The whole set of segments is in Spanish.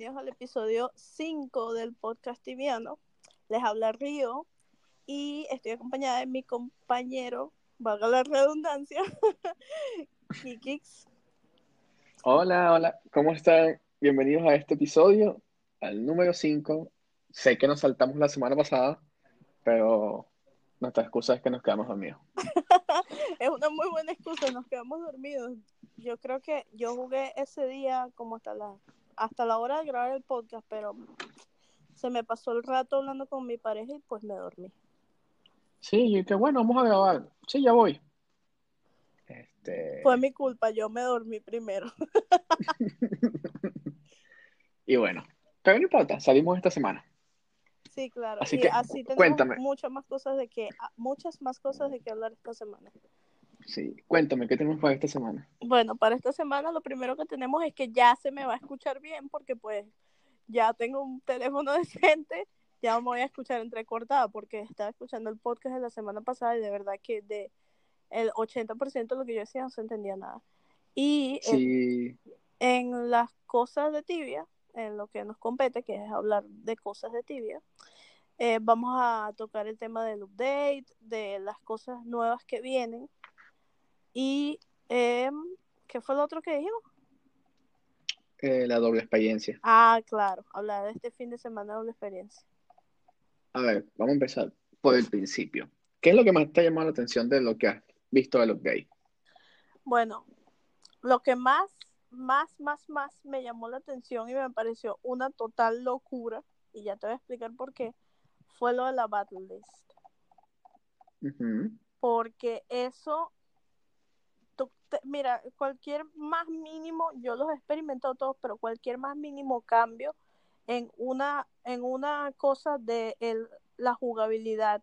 bienvenidos al episodio 5 del podcast tibiano. Les habla Río y estoy acompañada de mi compañero, valga la redundancia, Kikix. Hola, hola, ¿cómo están? Bienvenidos a este episodio, al número 5. Sé que nos saltamos la semana pasada, pero nuestra excusa es que nos quedamos dormidos. es una muy buena excusa, nos quedamos dormidos. Yo creo que yo jugué ese día como hasta la hasta la hora de grabar el podcast, pero se me pasó el rato hablando con mi pareja y pues me dormí. Sí, qué bueno, vamos a grabar. Sí, ya voy. Este... Fue mi culpa, yo me dormí primero. y bueno, pero no importa, salimos esta semana. Sí, claro. Así y que, así tenemos cuéntame. muchas más cosas de que muchas más cosas de que hablar esta semana. Sí, cuéntame, ¿qué tenemos para esta semana? Bueno, para esta semana lo primero que tenemos es que ya se me va a escuchar bien porque pues ya tengo un teléfono decente, ya me voy a escuchar entrecortada porque estaba escuchando el podcast de la semana pasada y de verdad que de el 80% de lo que yo decía no se entendía nada. Y Sí, en, en las cosas de tibia, en lo que nos compete, que es hablar de cosas de tibia, eh, vamos a tocar el tema del update, de las cosas nuevas que vienen. Y, eh, ¿qué fue lo otro que dijimos? eh, la doble experiencia. Ah, claro, hablar de este fin de semana de doble experiencia. A ver, vamos a empezar por el principio. ¿Qué es lo que más te ha llamado la atención de lo que has visto de los gays? Bueno, lo que más, más, más, más me llamó la atención y me pareció una total locura, y ya te voy a explicar por qué, fue lo de la Battle List. Porque eso, mira, cualquier más mínimo, yo los he experimentado todos, pero cualquier más mínimo cambio en una, en una cosa de la jugabilidad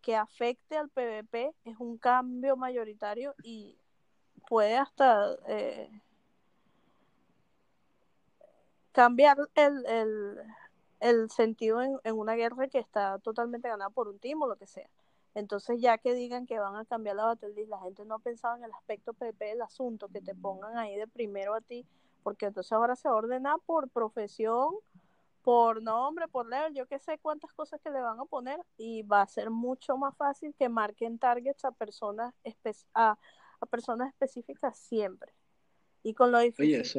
que afecte al PvP es un cambio mayoritario y puede hasta eh, cambiar el, el, el sentido en, en una guerra que está totalmente ganada por un team o lo que sea. Entonces, ya que digan que van a cambiar la Battle la gente no ha pensado en el aspecto PvP del asunto, que te pongan ahí de primero a ti, porque entonces ahora se ordena por profesión, por nombre, por level, yo que sé cuántas cosas que le van a poner y va a ser mucho más fácil que marquen targets a personas, a, a personas específicas siempre. Y con lo difícil, Oye, eso,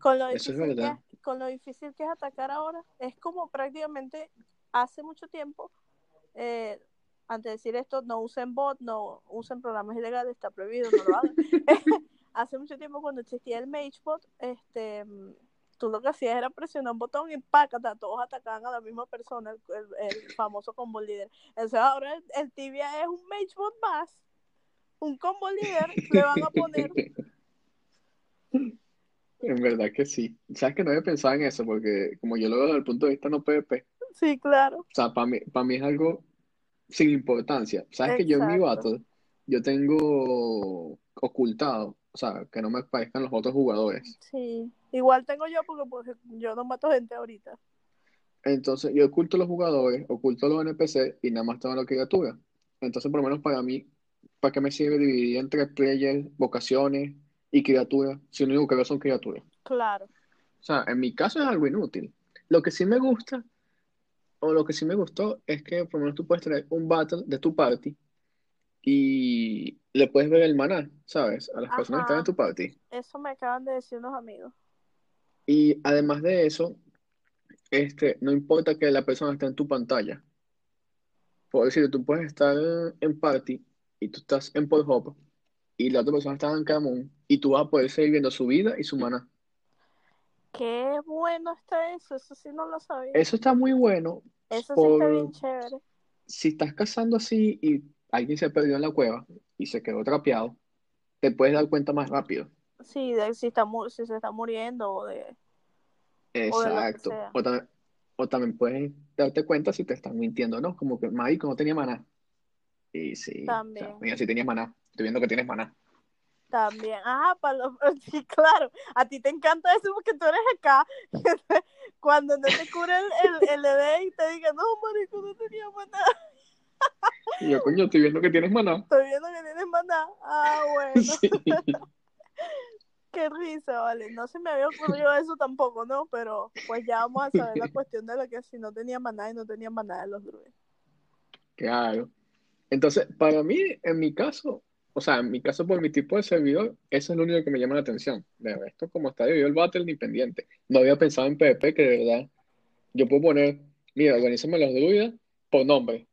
con lo eso es difícil que verdad. es, con lo difícil que es atacar ahora, es como prácticamente hace mucho tiempo, eh, antes de decir esto, no usen bot, no usen programas ilegales, está prohibido, no lo hagan. hace mucho tiempo cuando existía el MageBot, este, tú lo que hacías era presionar un botón y pácata, todos atacaban a la misma persona, el, el- el famoso combo líder. Entonces ahora el, el tibia es un MageBot más, un combo líder, le van a poner En verdad que sí. Sabes que no había pensado en eso, porque como yo lo veo desde el punto de vista no PvP, Sí, claro. o sea, para mí, para mí es algo sin importancia. Sabes que yo en mi battle, yo tengo ocultado, o sea, que no me aparezcan los otros jugadores. Sí. Igual tengo yo porque pues, yo no mato gente ahorita. Entonces, yo oculto los jugadores, oculto los NPC y nada más tengo la criatura. Entonces, por lo menos para mí, ¿para qué me sirve dividir entre players, vocaciones y criaturas si lo único que veo son criaturas? Claro. O sea, en mi caso es algo inútil. Lo que sí me gusta, o lo que sí me gustó, es que por lo menos tú puedes tener un battle de tu party y le puedes ver el maná, ¿sabes? A las personas que están en tu party. Eso me acaban de decir unos amigos. Y además de eso, este, no importa que la persona esté en tu pantalla. Por decir, tú puedes estar en party y tú estás en Pornhub y la otra persona está en Camon y tú vas a poder seguir viendo su vida y su maná. Qué bueno está eso, eso sí no lo sabía. Eso está muy bueno Eso sí está por bien chévere. si estás cazando así y alguien se perdió en la cueva y se quedó trapeado, te puedes dar cuenta más rápido. Sí, de si, está mu- si se está muriendo o de, o Exacto. O también, o también puedes darte cuenta si te están mintiendo, ¿no? Como que, marico, no tenía maná. Y sí, o sea, También. mira, si tenías maná. Estoy viendo que tienes maná. También. Ajá, para los... Sí, claro. A ti te encanta eso porque tú eres acá. Cuando no te cura el, el, el ED y te diga, no, marico, no tenía maná. Y yo, coño, estoy viendo que tienes maná. Estoy viendo que tienes maná. Ah, bueno. Sí. Qué risa, vale. No se me había ocurrido eso tampoco, ¿no? Pero pues ya vamos a saber la cuestión de la que si no tenía maná y no tenía maná de los druidas. Claro. Entonces, para mí, en mi caso, o sea, en mi caso por mi tipo de servidor, eso es lo único que me llama la atención. De resto, como está yo el Battle ni pendiente. No había pensado en PvP, que de verdad, yo puedo poner, mira, organízame los druidas por nombre.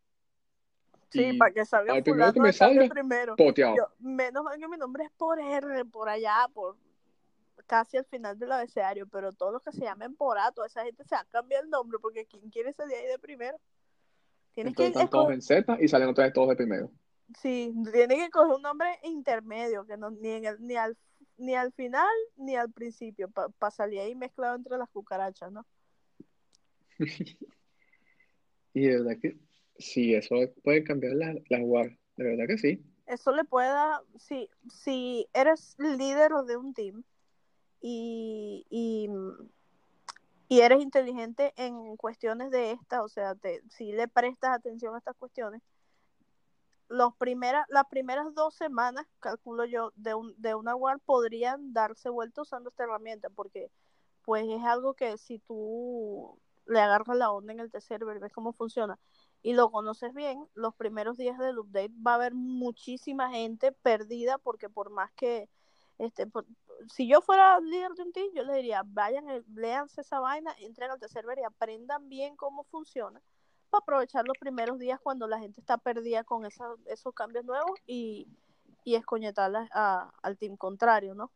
Sí, Y para que salga al primero que me salga, primero. poteado. Yo, menos mal que mi nombre es por R, por allá, por casi al final del abecedario, pero todos los que se llamen por A, toda esa gente se va a cambiar el nombre, porque ¿quién quiere salir ahí de primero? Tienes que Entonces están todos en Z y salen otra vez todos de primero. Sí, tienes que coger un nombre intermedio, que no, ni, en el, ni, al, ni al final ni al principio, para salir ahí mezclado entre las cucarachas, ¿no? Y de verdad que sí, eso puede cambiar las las war. De verdad que sí. Eso le puede dar, si, si eres líder de un team y, y, y eres inteligente en cuestiones de estas, o sea, te, si le prestas atención a estas cuestiones, los primera, las primeras dos semanas, calculo yo, de, un, de una WAR podrían darse vuelta usando esta herramienta, porque pues es algo que si tú le agarras la onda en el server, ves cómo funciona y lo conoces bien, los primeros días del update va a haber muchísima gente perdida porque por más que este si yo fuera líder de un team, yo les diría, vayan, léanse esa vaina, entren al server y aprendan bien cómo funciona para aprovechar los primeros días cuando la gente está perdida con esa- esos cambios nuevos y, y escoñetarlas a- al team contrario, ¿no?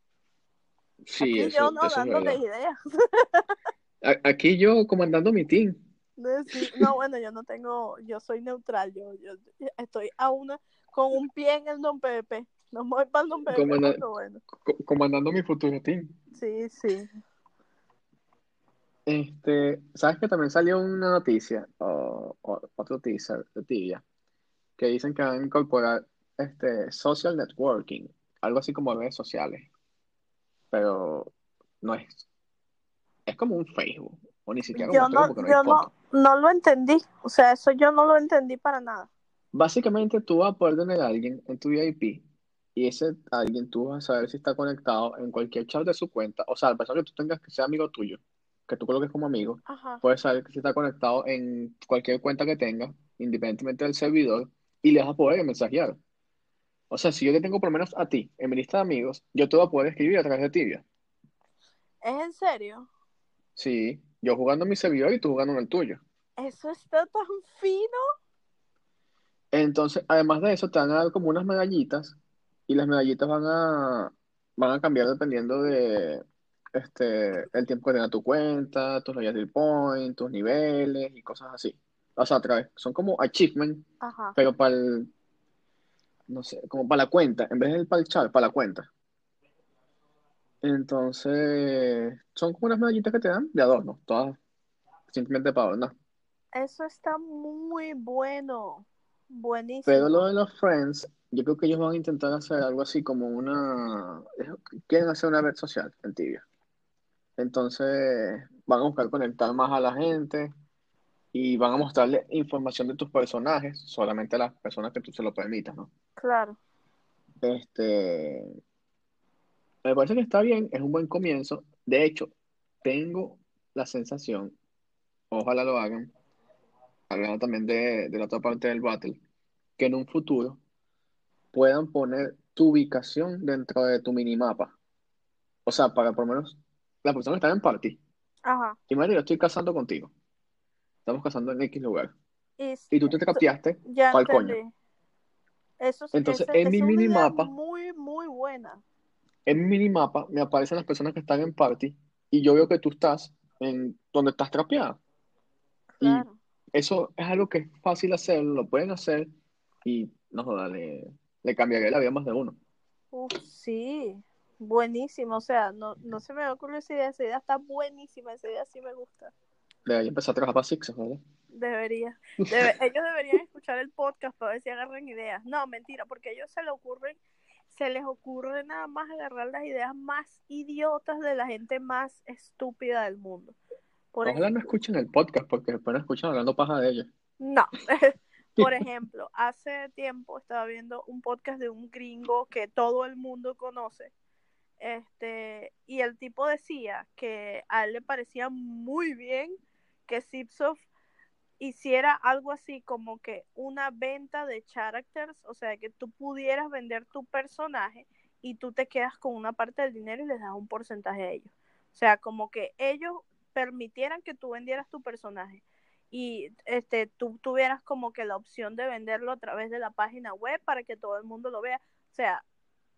Sí, Aquí eso, yo no eso es dándole ideas. Aquí yo comandando mi team. No, bueno, yo no tengo, yo soy neutral, yo, yo estoy a una, con un pie en el non PvP. No me voy para el Comanda- pero bueno. co- comandando mi futuro team. Sí, sí. Este, ¿sabes que también salió una noticia o, o otro teaser de Tibia que dicen que van a incorporar este social networking, algo así como redes sociales, pero no es, es como un Facebook o ni siquiera un Yo Instagram no, porque no hay yo foto. no lo entendí. O sea, eso yo no lo entendí para nada. Básicamente tú vas a poder tener a alguien en tu VIP y ese alguien tú vas a saber si está conectado en cualquier chat de su cuenta, o sea, la persona que tú tengas que sea amigo tuyo, que tú coloques como amigo. Ajá. puedes saber que si está conectado en cualquier cuenta que tenga, independientemente del servidor, y le vas a poder mensajear. O sea, si yo te tengo por lo menos a ti en mi lista de amigos, yo te voy a poder escribir a través de Tibia. ¿Es en serio? Sí, yo jugando en mi servidor y tú jugando en el tuyo. Eso está tan fino. Entonces, además de eso, te van a dar como unas medallitas, y las medallitas van a, van a cambiar dependiendo de este, el tiempo que tenga tu cuenta, tus loyalty points, tus niveles y cosas así. O sea, a través, son como achievements Ajá. pero para el, no sé, como para la cuenta, en vez del para el chat, para la cuenta. Entonces, son como unas medallitas que te dan de adorno, todas simplemente para adornar. Eso está muy bueno. Pero Buenísimo. lo de los friends, yo creo que ellos van a intentar hacer algo así como una, quieren hacer una red social en Tibia. Entonces, van a buscar conectar más a la gente y van a mostrarle información de tus personajes solamente a las personas que tú se lo permitas, ¿no? Claro. Este, me parece que está bien, es un buen comienzo. De hecho, tengo la sensación, ojalá lo hagan, hablando también de, de la otra parte del battle, que en un futuro puedan poner tu ubicación dentro de tu minimapa. O sea, para por lo menos las personas que están en party. Ajá. Imagínate, yo estoy casando contigo. Estamos casando en X lugar. Y, Y tú te trapeaste ya pa'l coño. entendí. Eso, es- Entonces, ese- en mi minimapa- muy, muy buena. En mi minimapa me aparecen las personas que están en party y yo veo que tú estás en donde estás trapeada. Y Claro. eso es algo que es fácil hacer, lo pueden hacer y no le, le cambiaría la vida a más de uno. Uf, sí, buenísimo. O sea, no, no se me ocurrió esa idea. Esa idea está buenísima. Esa idea sí me gusta. Debería empezar a trabajar para Six, ¿verdad? Debería. Debe- ellos deberían escuchar el podcast para ver si agarran ideas. No, mentira, porque a ellos se les ocurren, se les ocurre nada más agarrar las ideas más idiotas de la gente más estúpida del mundo. Por Ojalá no escuchen el podcast porque después no escuchan hablando paja de ellos. No. Por ejemplo, hace tiempo estaba viendo un podcast de un gringo que todo el mundo conoce, este, y el tipo decía que a él le parecía muy bien que Zipsoft hiciera algo así como que una venta de characters, o sea, que tú pudieras vender tu personaje y tú te quedas con una parte del dinero y les das un porcentaje a ellos. O sea, como que ellos permitieran que tú vendieras tu personaje y este tú tuvieras como que la opción de venderlo a través de la página web para que todo el mundo lo vea. O sea,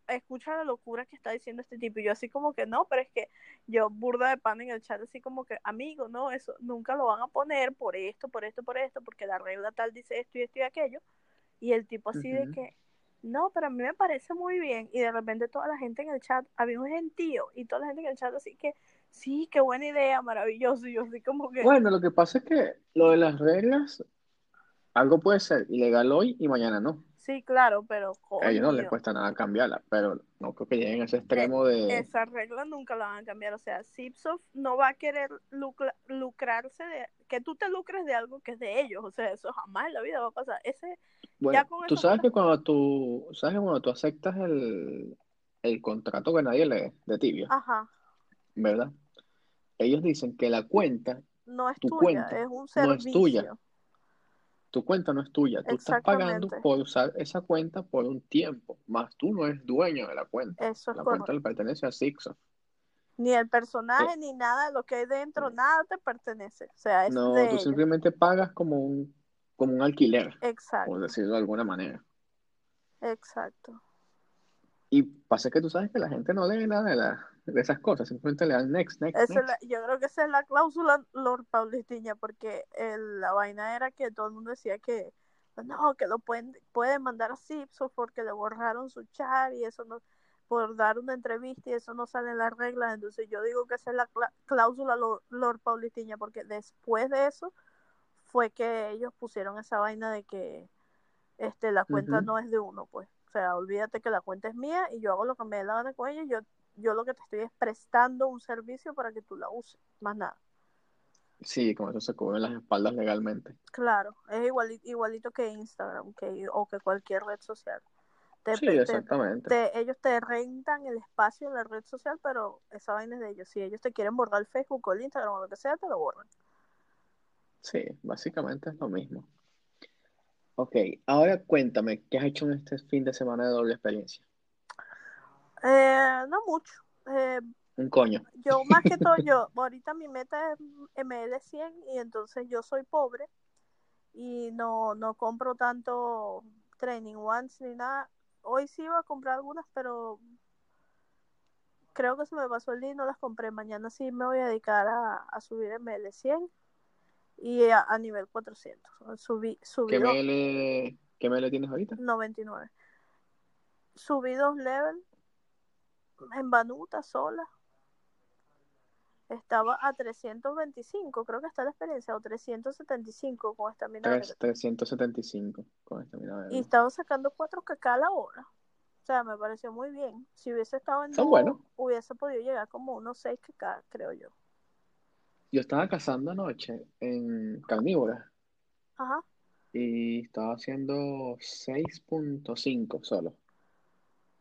escucha la locura que está diciendo este tipo. Y yo así como que no, pero es que yo burda de pan en el chat, así como que, amigo, no, eso nunca lo van a poner por esto, por esto, por esto, porque la regla tal dice esto y esto y aquello. Y el tipo así de que, no, pero a mí me parece muy bien. Y de repente toda la gente en el chat, había un gentío y toda la gente en el chat así que, sí, qué buena idea, maravilloso. Y yo así como que... Bueno, lo que pasa es que lo de las reglas, algo puede ser ilegal hoy y mañana no. Sí, claro, pero a ellos no les cuesta nada cambiarla, pero no creo que lleguen a ese extremo de... Esa regla nunca la van a cambiar, o sea, Zipsoft no va a querer lucrarse de... Que tú te lucres de algo que es de ellos, o sea, eso jamás en la vida va a pasar. Ese, bueno, tú sabes que cuando tú, sabes que cuando tú aceptas el, el contrato que nadie lee de tibia, Ajá. ¿verdad? Ellos dicen que la cuenta, no es tu tuya, cuenta, es un servicio. no es tuya tu cuenta no es tuya, tú estás pagando por usar esa cuenta por un tiempo, más tú no eres dueño de la cuenta. Eso es la correcto. cuenta le pertenece a Sixo. Ni el personaje, ni nada de lo que hay dentro, nada te pertenece. O sea, es no, de tú ellos. simplemente pagas como un, como un alquiler, Exacto, por decirlo de alguna manera. exacto. Y pasa que tú sabes que la gente no lee nada de, la, de esas cosas, simplemente le dan next, next, la- yo creo que esa es la cláusula Lord Paulitiña, porque el- la vaina era que todo el mundo decía que no, que lo pueden, pueden mandar a Zipso porque le borraron su chat y eso no, por dar una entrevista y eso no sale en las reglas. Entonces yo digo que esa es la cláusula Lord, Lord Paulitiña, porque después de eso fue que ellos pusieron esa vaina de que este la cuenta no es de uno, pues. O sea, olvídate que la cuenta es mía y yo hago lo que me dé la gana con ella. y Yo, yo lo que te estoy es prestando un servicio para que tú la uses, más nada. Sí, con eso se cubren las espaldas legalmente. Claro, es igualito, igualito que Instagram que, o que cualquier red social. Te- Sí, te- exactamente. te- ellos te rentan el espacio en la red social, pero esa vaina es de ellos. Si ellos te quieren borrar el Facebook o el Instagram o lo que sea, te lo borran. Sí, básicamente es lo mismo. Ok, ahora cuéntame, ¿qué has hecho en este fin de semana de doble experiencia? Eh, no mucho. Eh, Un coño. yo más que todo, yo, ahorita mi meta es ML100 y entonces yo soy pobre y no, no compro tanto training ones ni nada. Hoy sí iba a comprar algunas, pero creo que se me pasó el día y no las compré. Mañana sí me voy a dedicar a, a subir ML100 y a, a nivel 400. Subí, subí ¿Qué ML, qué ML tienes ahorita? 99. Subí dos level en Banuta sola. Estaba a 325, creo que está la experiencia, o 375 con esta mina Tres- negra. 375 con esta mina. Y estaba sacando 4 kk a la hora. O sea, me pareció muy bien. Si hubiese estado en Son buenos. hubiese podido llegar como unos 6 kk, creo yo. Yo estaba cazando anoche en carnívora Ajá. y estaba haciendo 6.5 solo.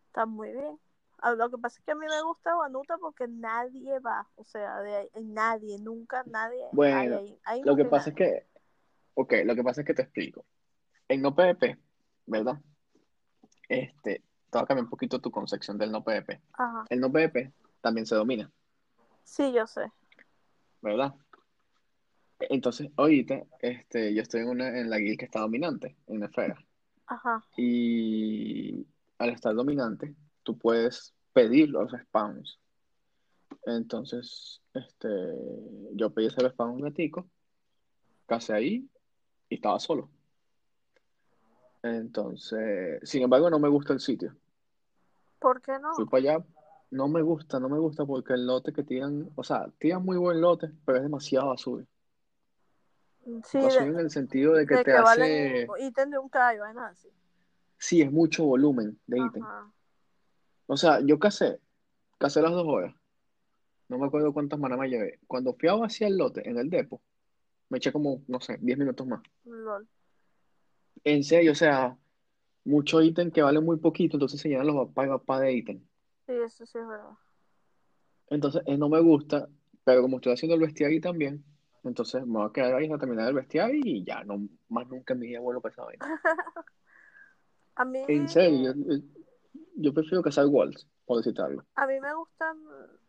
Está muy bien. Ah, Lo que pasa es que a mí me gusta Banuta porque nadie va. O sea, de ahí, nadie, nunca nadie. Bueno, Lo que pasa es que, ok, lo que pasa es que te explico. En no PvP, ¿verdad? Este, te voy a cambiar un poquito tu concepción del no PvP. Ajá. El no PvP también se domina, Sí, yo sé. ¿verdad? Entonces, ahorita, este, yo estoy en una, en la guild que está dominante, en esfera. Ajá. Y al estar dominante, tú puedes pedir los spawns. Entonces, este, yo pedí ese spawn un gatico, casi ahí, y estaba solo. Entonces, sin embargo, no me gusta el sitio. ¿Por qué no? Fui para allá, no me gusta, no me gusta porque el lote que tiran, o sea, tiran muy buen lote, pero es demasiado basura. Sí, Basura de, en el sentido de que de te que hace, ítem de un vainas así. sí, es mucho volumen de ítem. Ajá. O sea, yo casé, casé las dos horas. No me acuerdo cuántas maná me llevé. Cuando fui a vaciar el lote en el depo, me eché como, no sé, 10 minutos más. En serio, o sea, mucho ítem que vale muy poquito, entonces se llenan los papá y papá de ítem. Sí, eso sí es verdad. Entonces, eh, no me gusta, pero como estoy haciendo el bestiario también, entonces me voy a quedar ahí a terminar el bestiario y ya, no más nunca en mi vida vuelvo a esa vaina. A mí, En serio, yo, yo prefiero cazar walls, por algo. a mí me gustan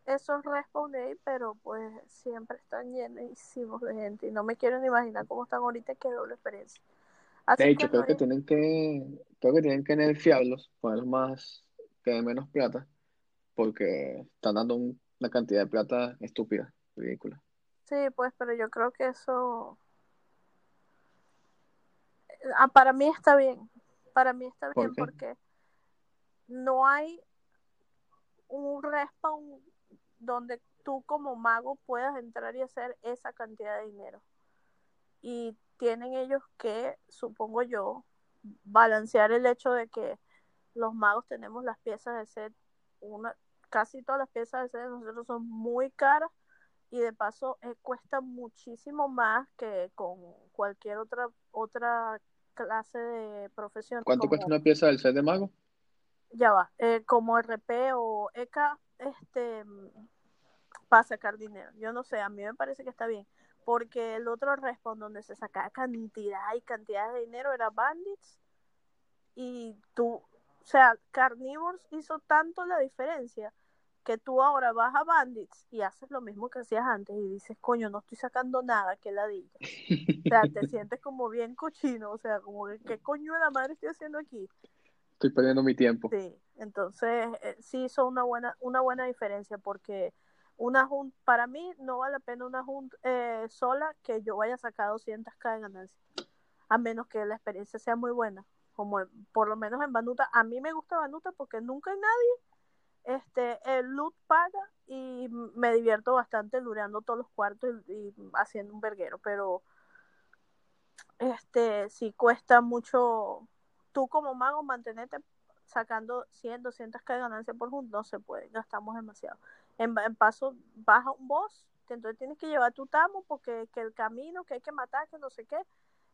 esos respawn day, pero pues siempre están llenísimos de gente y no me quiero ni imaginar cómo están ahorita, qué doble experiencia. Así De que hecho, no creo que hay- tienen que, creo que tienen que nerfearlos, ponerlos más, que den menos plata, porque están dando un- una cantidad de plata estúpida, ridícula. Sí, pues, pero yo creo que eso ah, para mí está bien. Para mí está ¿Por bien qué? porque no hay un respawn donde tú como mago puedas entrar y hacer esa cantidad de dinero. Y tienen ellos que, supongo yo, balancear el hecho de que los magos tenemos las piezas de set, una, casi todas las piezas de set de nosotros son muy caras y de paso eh, cuesta muchísimo más que con cualquier otra otra clase de profesión ¿Cuánto como cuesta una pieza del set de mago? Ya va eh, como RP o EK este para sacar dinero yo no sé a mí me parece que está bien porque el otro respawn donde se sacaba cantidad y cantidad de dinero era Bandits y tú o sea Carnivores hizo tanto la diferencia que tú ahora vas a Bandits y haces lo mismo que hacías antes y dices, coño, no estoy sacando nada, que ladilla. O sea, te sientes como bien cochino, o sea, como que, ¿qué coño de la madre estoy haciendo aquí? Estoy perdiendo mi tiempo. Sí, entonces eh, sí hizo una buena, una buena diferencia porque una junta, para mí no vale la pena una junta eh, sola que yo vaya a sacar 200k de ganancia, a menos que la experiencia sea muy buena, como por lo menos en Banuta, a mí me gusta Banuta porque nunca hay nadie este, el loot paga y me divierto bastante lureando todos los cuartos y, y haciendo un verguero, pero este sí cuesta mucho tú como mago mantenerte sacando 100, 200 k de ganancia por junto, no se puede, gastamos demasiado. En, en paso baja un boss, que entonces tienes que llevar tu tamo porque que el camino, que hay que matar, que no sé qué,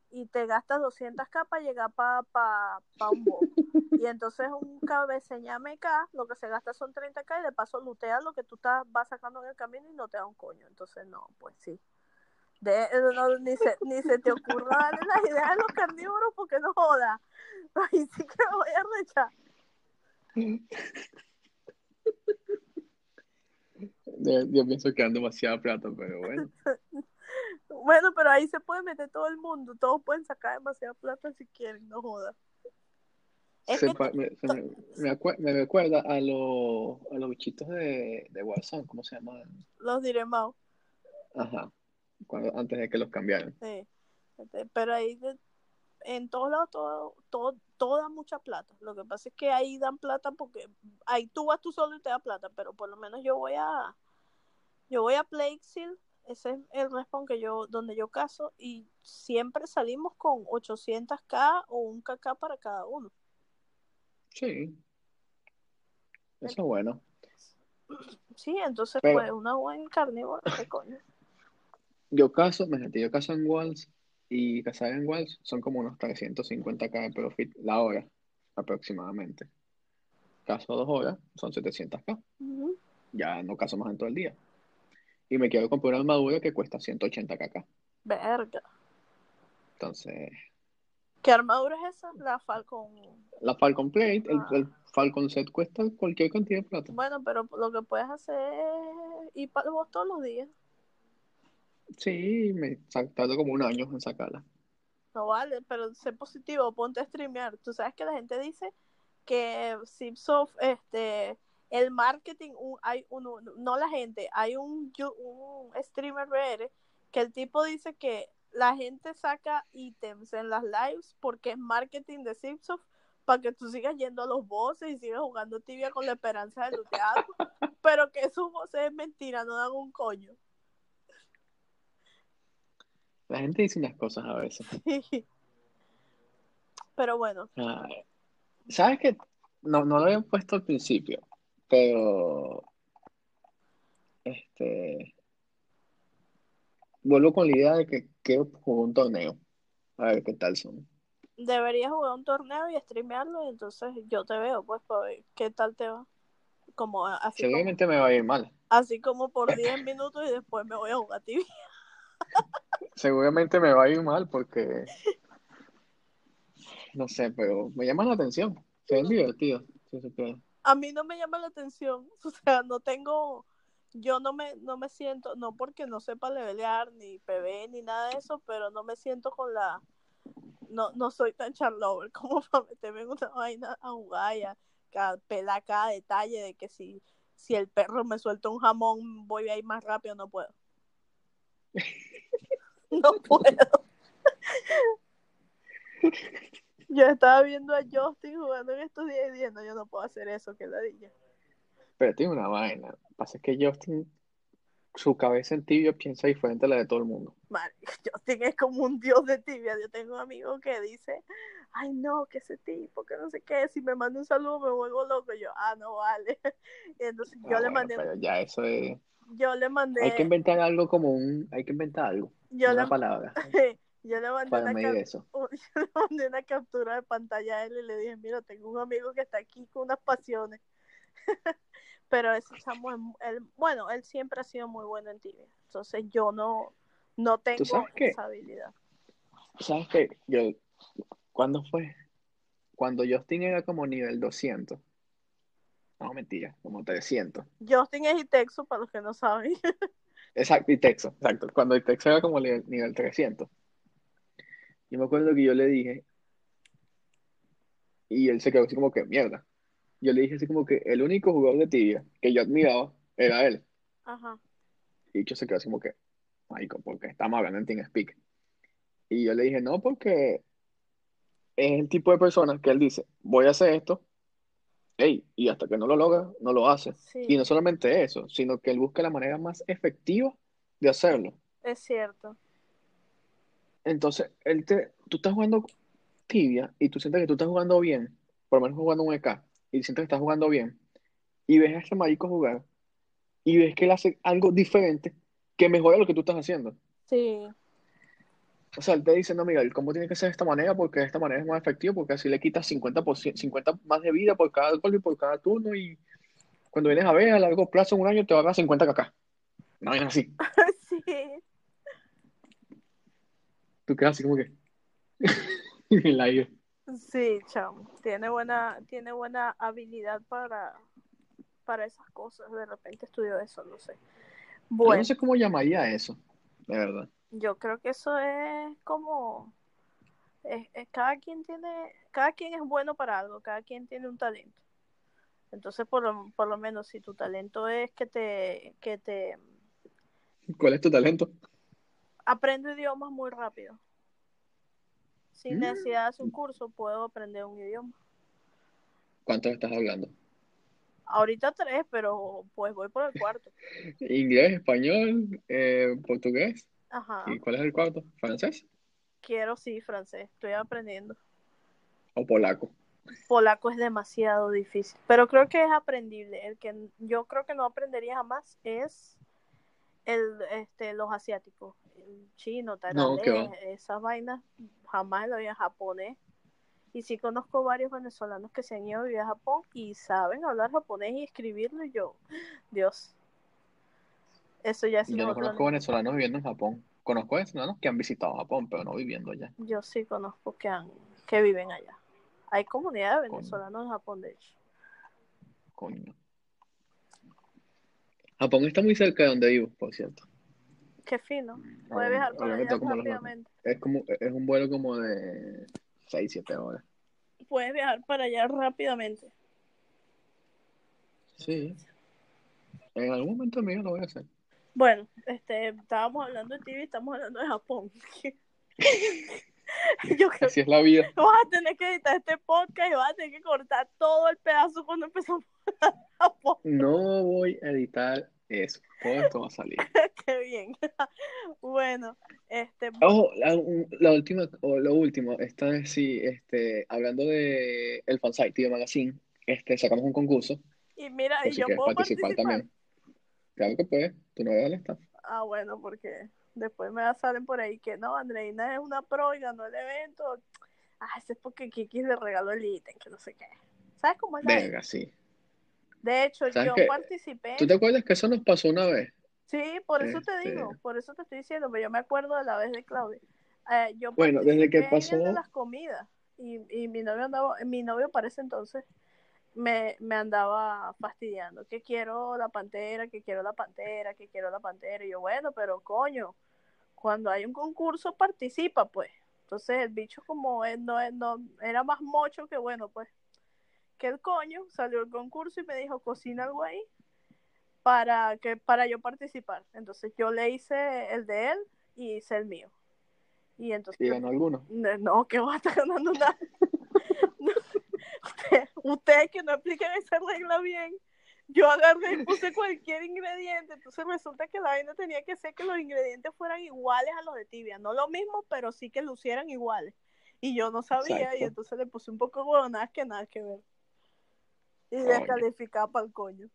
y te gastas 200k para llegar para pa, pa un boss. Y entonces un cabeceñame acá, lo que se gasta son 30k y de paso lutea lo que tú estás, vas sacando en el camino y no te da un coño. Entonces no, pues sí. De, no, ni, se, ni se te ocurra darle las ideas a los carnívoros porque no joda. Ahí sí que voy a rechar. Yo, yo pienso que dan demasiada plata, pero bueno. Bueno, pero ahí se puede meter todo el mundo. Todos pueden sacar demasiada plata si quieren, no joda. Es Se que me, me, me acue- me recuerda a, los a los bichitos de, de Warzone, ¿cómo se llaman? los diré más. Ajá, cuando, antes de que los cambiaran. Sí. Este, Pero ahí de- en todos lados todo, todo, todo da mucha plata. Lo que pasa es que ahí dan plata porque ahí tú vas tú solo y te da plata, pero por lo menos yo voy a yo voy a Seal, ese es el respawn que yo donde yo caso y siempre salimos con 800k o un kk para cada uno. Sí, eso es bueno. Sí, entonces Pero- pues una buena carnívora, ¿qué coño? Yo caso, imagínate, yo caso en Walls y cazar en Walls son como unos 350k de profit la hora, aproximadamente. Caso dos horas, son 700k. Ujú. Ya no caso más en todo el día. Y me quiero comprar una armadura que cuesta 180k. Verga. Entonces, ¿Qué armadura es esa? La Falcon. la Falcon Plate, el, Ah. el Falcon Set cuesta cualquier cantidad de plata. Bueno, pero lo que puedes hacer es ir para vos todos los días. Sí, me tardo como un año en sacarla. No vale, pero sé positivo, ponte a streamear. Tú sabes que la gente dice que Zipsoft, este, el marketing, un- hay uno, no la gente, hay un, un streamer VR que el tipo dice que la gente saca ítems en las lives porque es marketing de Zipsoft para que tú sigas yendo a los bosses y sigas jugando tibia con la esperanza de lootear, pero que esos bosses es mentira, no dan un coño. La gente dice unas cosas a veces. Pero bueno, Ah, ¿sabes qué? No, no lo había puesto al principio, pero este vuelvo con la idea de que quiero jugar un torneo. A ver qué tal son. deberías jugar un torneo y streamearlo y entonces yo te veo pues para ver qué tal te va. Como así, como, Seguramente me va a ir mal. así como por 10 minutos y después me voy a jugar tibia. Seguramente me va a ir mal porque, no sé, pero me llama la atención. Se ven divertidos, si supieran. A mí no me llama la atención, o sea, no tengo, yo no me, no me siento, no porque no sepa levelear, ni PB, ni nada de eso, pero no me siento con la, no, no soy tan charlover como para meterme en una vaina a jugar y a cada, pelar cada detalle de que si, si el perro me suelta un jamón voy a ir más rápido, no puedo. no puedo. Yo estaba viendo a Justin jugando en estos días y diciendo, yo no puedo hacer eso, que ladilla. Pero tiene una vaina. Lo que pasa es que Justin, su cabeza en tibia piensa diferente a la de todo el mundo. Justin es como un dios de tibia. Yo tengo un amigo que dice, ay no, que ese tipo, que no sé qué, si me manda un saludo me vuelvo loco. Y yo, ah, no vale. Y entonces yo Ah, le mandé, pero ya eso es... yo le mandé, Hay que inventar algo como un... Hay que inventar algo. yo una le, palabra yo le mandé para una medir cap- eso. yo le mandé una captura de pantalla a él y le dije, mira, tengo un amigo que está aquí con unas pasiones. Pero ese chamo, él, bueno, él siempre ha sido muy bueno en tibia. Entonces yo no, no tengo sabes qué? esa habilidad. ¿Sabes qué? Yo... ¿Cuándo fue? Cuando Justin era como nivel 200. No, mentira, como 300. Justin es Itexo, para los que no saben. Exacto, y Texas, exacto. Cuando Texas era como nivel, nivel 300. Yo me acuerdo que yo le dije, y él se quedó así como que, mierda. Yo le dije así como que el único jugador de tibia que yo admiraba era él. Ajá. Y yo se quedó así como que, marico, porque estamos hablando en TeamSpeak. Y yo le dije, no, porque es el tipo de persona que él dice, voy a hacer esto, ey, y hasta que no lo logra, no lo hace. Sí, Y no solamente eso, sino que él busca la manera más efectiva de hacerlo. es cierto. Entonces, él te, tú estás jugando tibia y tú sientes que tú estás jugando bien, por lo menos jugando un EK, y sientes que estás jugando bien, y ves a este marico jugar, y ves que él hace algo diferente que mejora lo que tú estás haciendo. Sí, O sea, él te dice, no, Miguel, ¿cómo tiene que ser de esta manera? Porque de esta manera es más efectivo, porque así le quitas 50%, 50 más de vida por cada golpe y por cada turno, y cuando vienes a ver, a largo plazo, en un año, te va a dar 50 kk. No es así. sí, Tú quedas así como que en el aire. sí, chamo. Tiene buena, tiene buena habilidad para, para esas cosas. De repente estudió eso, no sé. Yo Bueno, no sé cómo llamaría eso, de verdad. Yo creo que eso es como es- es- cada quien tiene, cada quien es bueno para algo, cada quien tiene un talento. Entonces, por lo, por lo menos, si tu talento es que te, que te ¿Cuál es tu talento? aprendo idiomas muy rápido. Sin Mm. necesidad de hacer un curso, puedo aprender un idioma. ¿Cuánto estás hablando? Ahorita tres, pero pues voy por el cuarto. Inglés, español, eh, portugués. Ajá. ¿Y cuál es el cuarto? ¿Francés Quiero sí, francés. Estoy aprendiendo. o polaco? Polaco es demasiado difícil, pero creo que es aprendible. El que yo creo que no aprendería jamás es el, este, los asiáticos, el chino, No, ¿qué tailandés, esas vainas, jamás lo vi en japonés. Y sí conozco varios venezolanos que se han ido a vivir a Japón y saben hablar japonés y escribirlo y yo, Dios, eso ya es Yo no otro conozco venezolanos viviendo en Japón. Conozco venezolanos que han visitado Japón, pero no viviendo allá. Yo sí conozco que, han, que viven allá. Hay comunidad de Coño. venezolanos en Japón, de hecho. Coño. Japón está muy cerca de donde vivo, por cierto. Qué fino. Puede Ah, viajar para obviamente allá como los- rápidamente. Es como, es un vuelo como de 6, 7 horas. Puedes viajar para allá rápidamente. Sí. En algún momento mío lo voy a hacer. Bueno, este, estábamos hablando de TV y estamos hablando de Japón. Yo creo Así es la vida. vas a tener que editar este podcast y vas a tener que cortar todo el pedazo cuando empezamos a hablar de Japón. No voy a editar eso. Todo esto va a salir. Qué bien. Bueno, este, Ojo, la, última, o lo último, esta vez sí, este, hablando de el fansite TV Magazine, este, sacamos un concurso, y mira, y si yo puedo participar participar. también. Claro que puedes, tú no eres el staff. Ah, bueno, porque después me salen por ahí que no, Andreina es una pro y ganó el evento. Ah, ese es porque Kiki le regaló el ítem, que no sé qué. ¿Sabes cómo es la Verga, sí. De hecho, ¿Sabes yo participé. ¿Tú te acuerdas que eso nos pasó una vez? Sí, por eso te Este- digo, por eso te estoy diciendo, pero yo me acuerdo de la vez de Claudia. Eh, yo Bueno, desde que participé en de pasó- las comidas y, y mi novio andaba, mi novio para ese entonces me, me andaba fastidiando, que quiero la pantera, que quiero la pantera, que quiero la pantera. Y yo, bueno, pero coño, cuando hay un concurso participa, pues. Entonces el bicho como él no, es- no era más mocho que bueno, pues, que el coño salió el concurso y me dijo, cocina algo ahí para que para yo participar. Entonces yo le hice el de él y hice el mío. Y entonces Y ganó alguno. no, no, que va a estar ganando nada. No. Usted- Ustedes que no explican esa regla bien. Yo agarré y puse cualquier ingrediente. Entonces resulta que la vaina tenía que ser que los ingredientes fueran iguales a los de tibia. No lo mismo, pero sí que lucieran iguales. Y yo no sabía, Exacto. y entonces le puse un poco de huevonadas que nada que ver. Y descalificaba para el coño.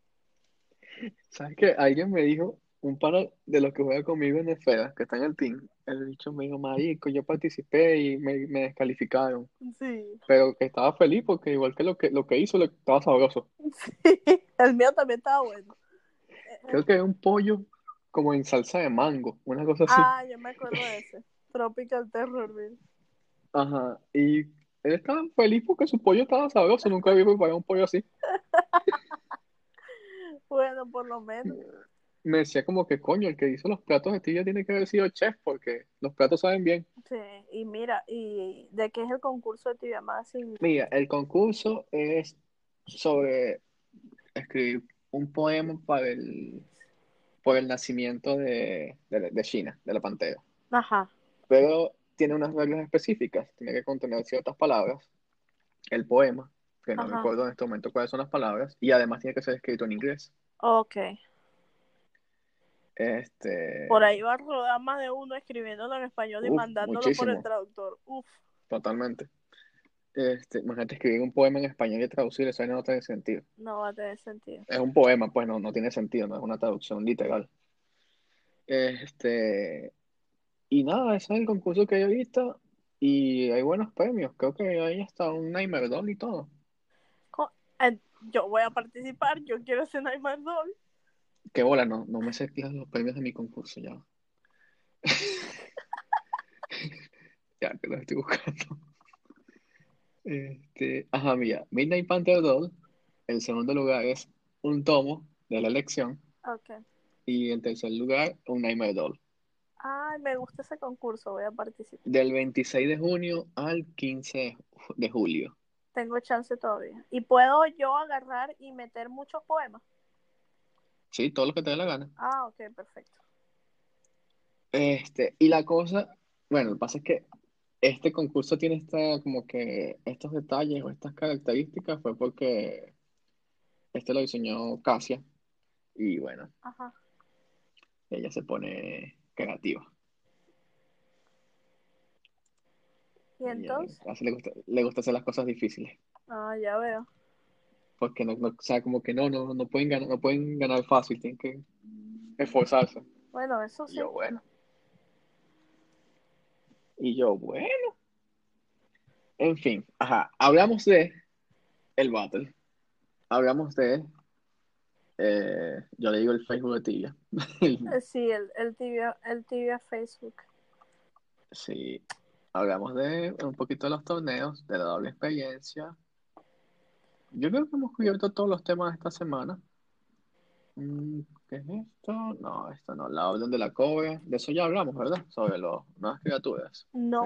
¿Sabes qué? Alguien me dijo, un pana de los que juega conmigo en Esfera, que está en el team, el bicho me dijo, marico, yo participé y me, me descalificaron. Sí. Pero que estaba feliz porque igual que lo que, lo que hizo, le estaba sabroso. El mío también estaba bueno. Creo que es un pollo como en salsa de mango, una cosa así. Ah, yo me acuerdo de ese. Tropical Terror, Bill. Ajá. Y él estaba feliz porque su pollo estaba sabroso, nunca había preparado un pollo así. Bueno, por lo menos. Me decía como que, coño, el que hizo los platos de tibia tiene que haber sido chef porque los platos saben bien. Sí, y mira, ¿y de qué es el concurso de tibia más? Sin... Mira, el concurso es sobre escribir un poema para el, por el nacimiento de, de, de China, de la pantera. Ajá. Pero tiene unas reglas específicas. Tiene que contener ciertas palabras. El poema, que no Ajá. recuerdo en este momento cuáles son las palabras. Y además tiene que ser escrito en inglés. Ok. Este, Por ahí va a rodar más de uno escribiéndolo en español y Uf, mandándolo por el traductor. Uf. Totalmente. Este, imagínate escribir un poema en español y traducir, eso no tiene sentido. No va a tener sentido. Es un poema, pues no, no tiene sentido, no es una traducción literal. Este, y nada, ese es el concurso que hay ahorita y hay buenos premios. Creo que hay hasta un Nightmare Doll y todo. Eh, Yo voy a participar, yo quiero ser Nightmare Doll. Qué bola, no, no me sé los premios de mi concurso ya. Ya que los estoy buscando. Este, ajá, mira, Midnight Panther Doll, el segundo lugar es un tomo de la elección Ok. y en tercer lugar un Nightmare Doll. Ay, me gusta ese concurso, voy a participar. Del 26 de junio al 15 de julio. Tengo chance todavía. ¿Y puedo yo agarrar y meter muchos poemas? Sí, todo lo que te dé la gana. Ah, ok, perfecto. Este, y la cosa, bueno, lo que pasa es que este concurso tiene esta, como que estos detalles o estas características fue porque este lo diseñó Casia y bueno, Ajá. ella se pone creativa. ¿Y entonces? le gusta, le gusta hacer las cosas difíciles. Ah, ya veo. Porque no, no, o sea, como que no, no, no pueden ganar, no pueden ganar fácil, tienen que esforzarse. Bueno, eso Y sí. yo, bueno. Y yo, bueno. En fin, ajá, hablamos de el battle. Hablamos de, eh, yo le digo el Facebook de Tibia. Eh, Sí, el, el tibia, el tibia Facebook. Sí, hablamos de un poquito de los torneos, de la doble experiencia. Yo creo que hemos cubierto todos los temas de esta semana. Mm, ¿Qué es esto? No, esto no, la orden de la cobra. De eso ya hablamos, ¿verdad? Sobre las nuevas criaturas No,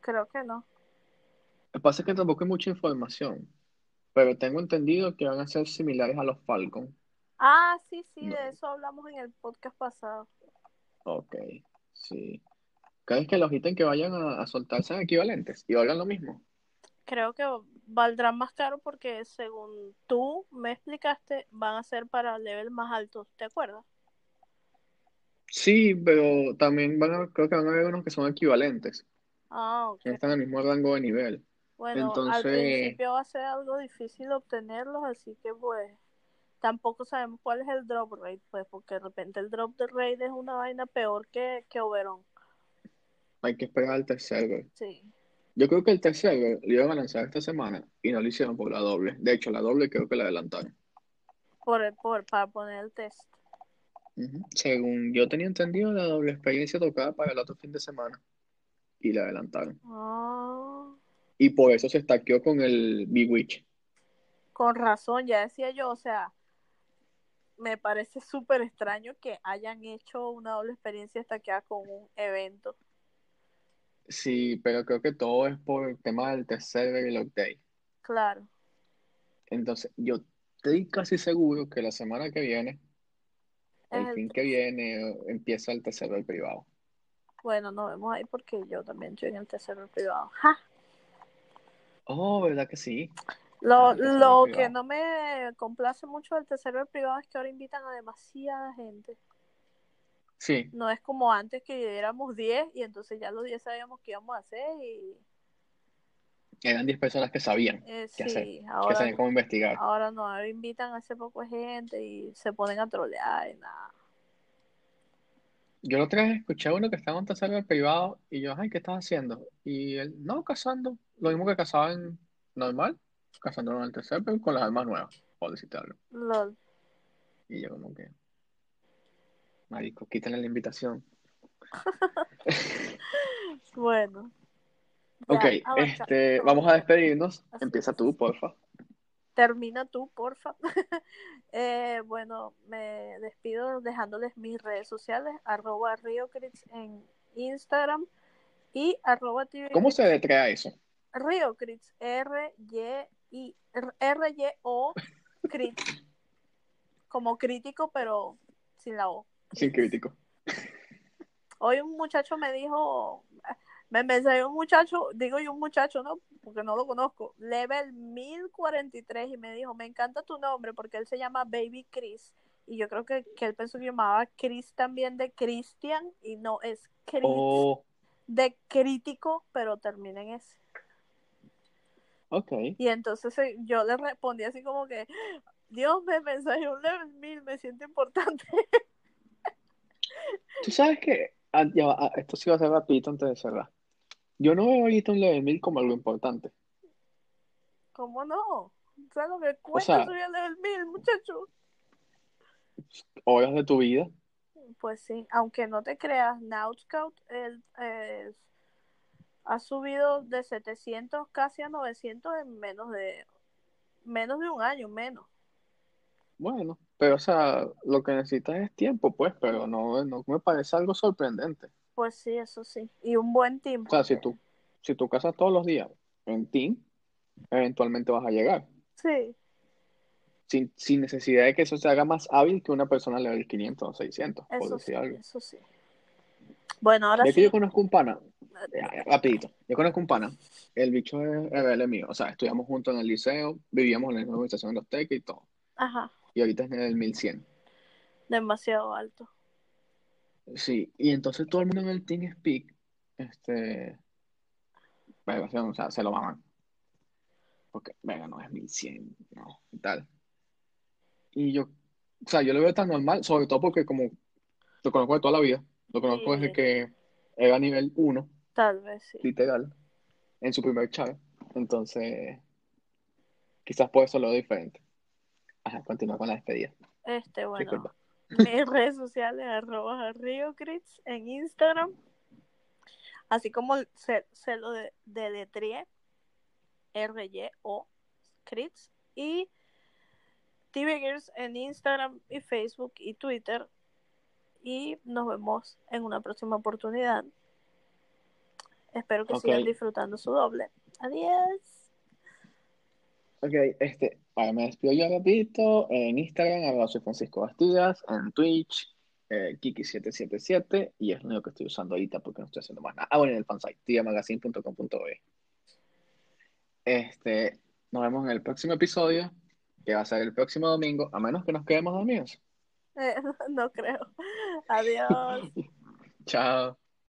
creo que no. Lo que pasa es que tampoco hay mucha información, pero tengo entendido que van a ser similares a los Falcon. Ah, sí, sí, No. de eso hablamos en el podcast pasado. Ok, sí. ¿Crees que los ítems que vayan a, a soltar sean equivalentes y valgan lo mismo? Creo que valdrán más caro porque según tú me explicaste, van a ser para level más altos, ¿te acuerdas? Sí, pero también van a, creo que van a haber unos que son equivalentes, Ah, ok. que están al mismo rango de nivel. Bueno, al Entonces- principio va a ser algo difícil obtenerlos, así que pues tampoco sabemos cuál es el drop rate, pues porque de repente el drop de rate es una vaina peor que, que Oberon. Hay que esperar al tercer server. Sí. Yo creo que el tercer server lo iban a lanzar esta semana y no lo hicieron por la doble. De hecho, la doble creo que la adelantaron. por, el- por, para poner el test. Según yo tenía entendido, la doble experiencia tocaba para el otro fin de semana y la adelantaron. Ah, Y por eso se estaqueó con el Bewitch. con razón, ya decía yo, o sea, me parece súper extraño que hayan hecho una doble experiencia hasta que con un evento. Sí, pero creo que todo es por el tema del test server y el update. Claro. Entonces, yo estoy casi seguro que la semana que viene, Es el el fin que viene, empieza el test server privado. Bueno, nos vemos ahí porque yo también estoy en el tercero privado. ¡Ja! Oh, ¿verdad que sí? Lo, lo que no me complace mucho del tercero privado es que ahora invitan a demasiada gente. Sí, No es como antes que éramos 10 y entonces ya los 10 sabíamos qué íbamos a hacer y eran 10 personas que sabían eh, qué hacer, sí, que ahora, sabían cómo investigar. ahora no, ahora invitan a ese poco de gente y se ponen a trolear y nada. Yo la otra vez escuché a uno que estaba en un server privado y yo, ay, ¿qué estás haciendo? Y él, no, cazando. Lo mismo que cazaban normal, cazando en el tercer pero con las armas nuevas, por. Lol. Y yo como que, marico, quítenle la invitación. Bueno. Ok, avanza- este, vamos a despedirnos. Así Empieza tú, porfa. Termina tú, porfa. Eh, bueno, me despido dejándoles mis redes sociales, arroba RioCrits en Instagram y arroba TV ¿Cómo se detrea eso? RioCrits, R-Y-O, Crits, como crítico, pero sin la O. Sin crítico. Hoy un muchacho me dijo, me mensajeó un muchacho, digo yo un muchacho, ¿no? Porque no lo conozco, level 1043 y me dijo, me encanta tu nombre porque él se llama Baby Chris y yo creo que, que él pensó que llamaba Chris también de Christian y no, es Chris Oh, de crítico, pero termina en ese. ok. Y entonces eh, yo le respondí así como que, Dios me mensajeó un level 1000, me siento importante. Tú sabes que, ah, ya va, ah, esto sí va a ser rapidito antes de cerrar. Yo no veo ahorita un level 1000 como algo importante. ¿Cómo no? ¿Sabes lo que cuesta sea- subir al level 1000, muchacho? Horas de tu vida. Pues sí, aunque no te creas, Nautscout eh, ha subido de 700 casi a 900 en menos de menos de un año, menos. Bueno, pero o sea, lo que necesitas es tiempo, pues, pero no, no me parece algo sorprendente. Pues sí, eso sí. Y un buen team. O sea, si tú, si tú cazas todos los días en team, eventualmente vas a llegar. Sí, Sin, sin necesidad de que eso se haga más hábil que una persona level 500 o 600, por eso decir sí, algo. eso sí. Bueno, ahora De que sí. yo conozco un pana, ya, ya, rapidito, yo conozco un pana, el bicho es RL mío, o sea, estudiamos juntos en el liceo, vivíamos en la misma organización de los TEC y todo, Ajá, y ahorita es en el 1100. demasiado alto. Sí, y entonces todo el mundo en el Team Speak, este, o sea, se lo maman. Porque, venga, no es 1100, no, y tal. Y yo, o sea, yo lo veo tan normal, sobre todo porque como lo conozco de toda la vida, lo conozco Sí. desde que era nivel 1, Tal vez sí. literal, en su primer chat. Entonces, quizás por eso lo veo diferente. Ajá, continúa con la despedida. Este, bueno, Disculpa. mis redes sociales, arroba RioCrits en Instagram. Así como se, se lo de, deletrié, R-Y-O, Crits. Y TV Girls en Instagram y Facebook y Twitter. Y nos vemos en una próxima oportunidad. Espero que Ok. sigan disfrutando su doble. Adiós. Ok, este, ahora me despido yo rapidito, en Instagram, arroba soy Francisco Bastidas, en Twitch, eh, Kiki777, y es lo único que estoy usando ahorita porque no estoy haciendo más nada. Ah, bueno, en el fansite, tiamagazine.com.be. Este, nos vemos en el próximo episodio, que va a ser el próximo domingo, a menos que nos quedemos dormidos. Eh, no creo. Adiós. Chao.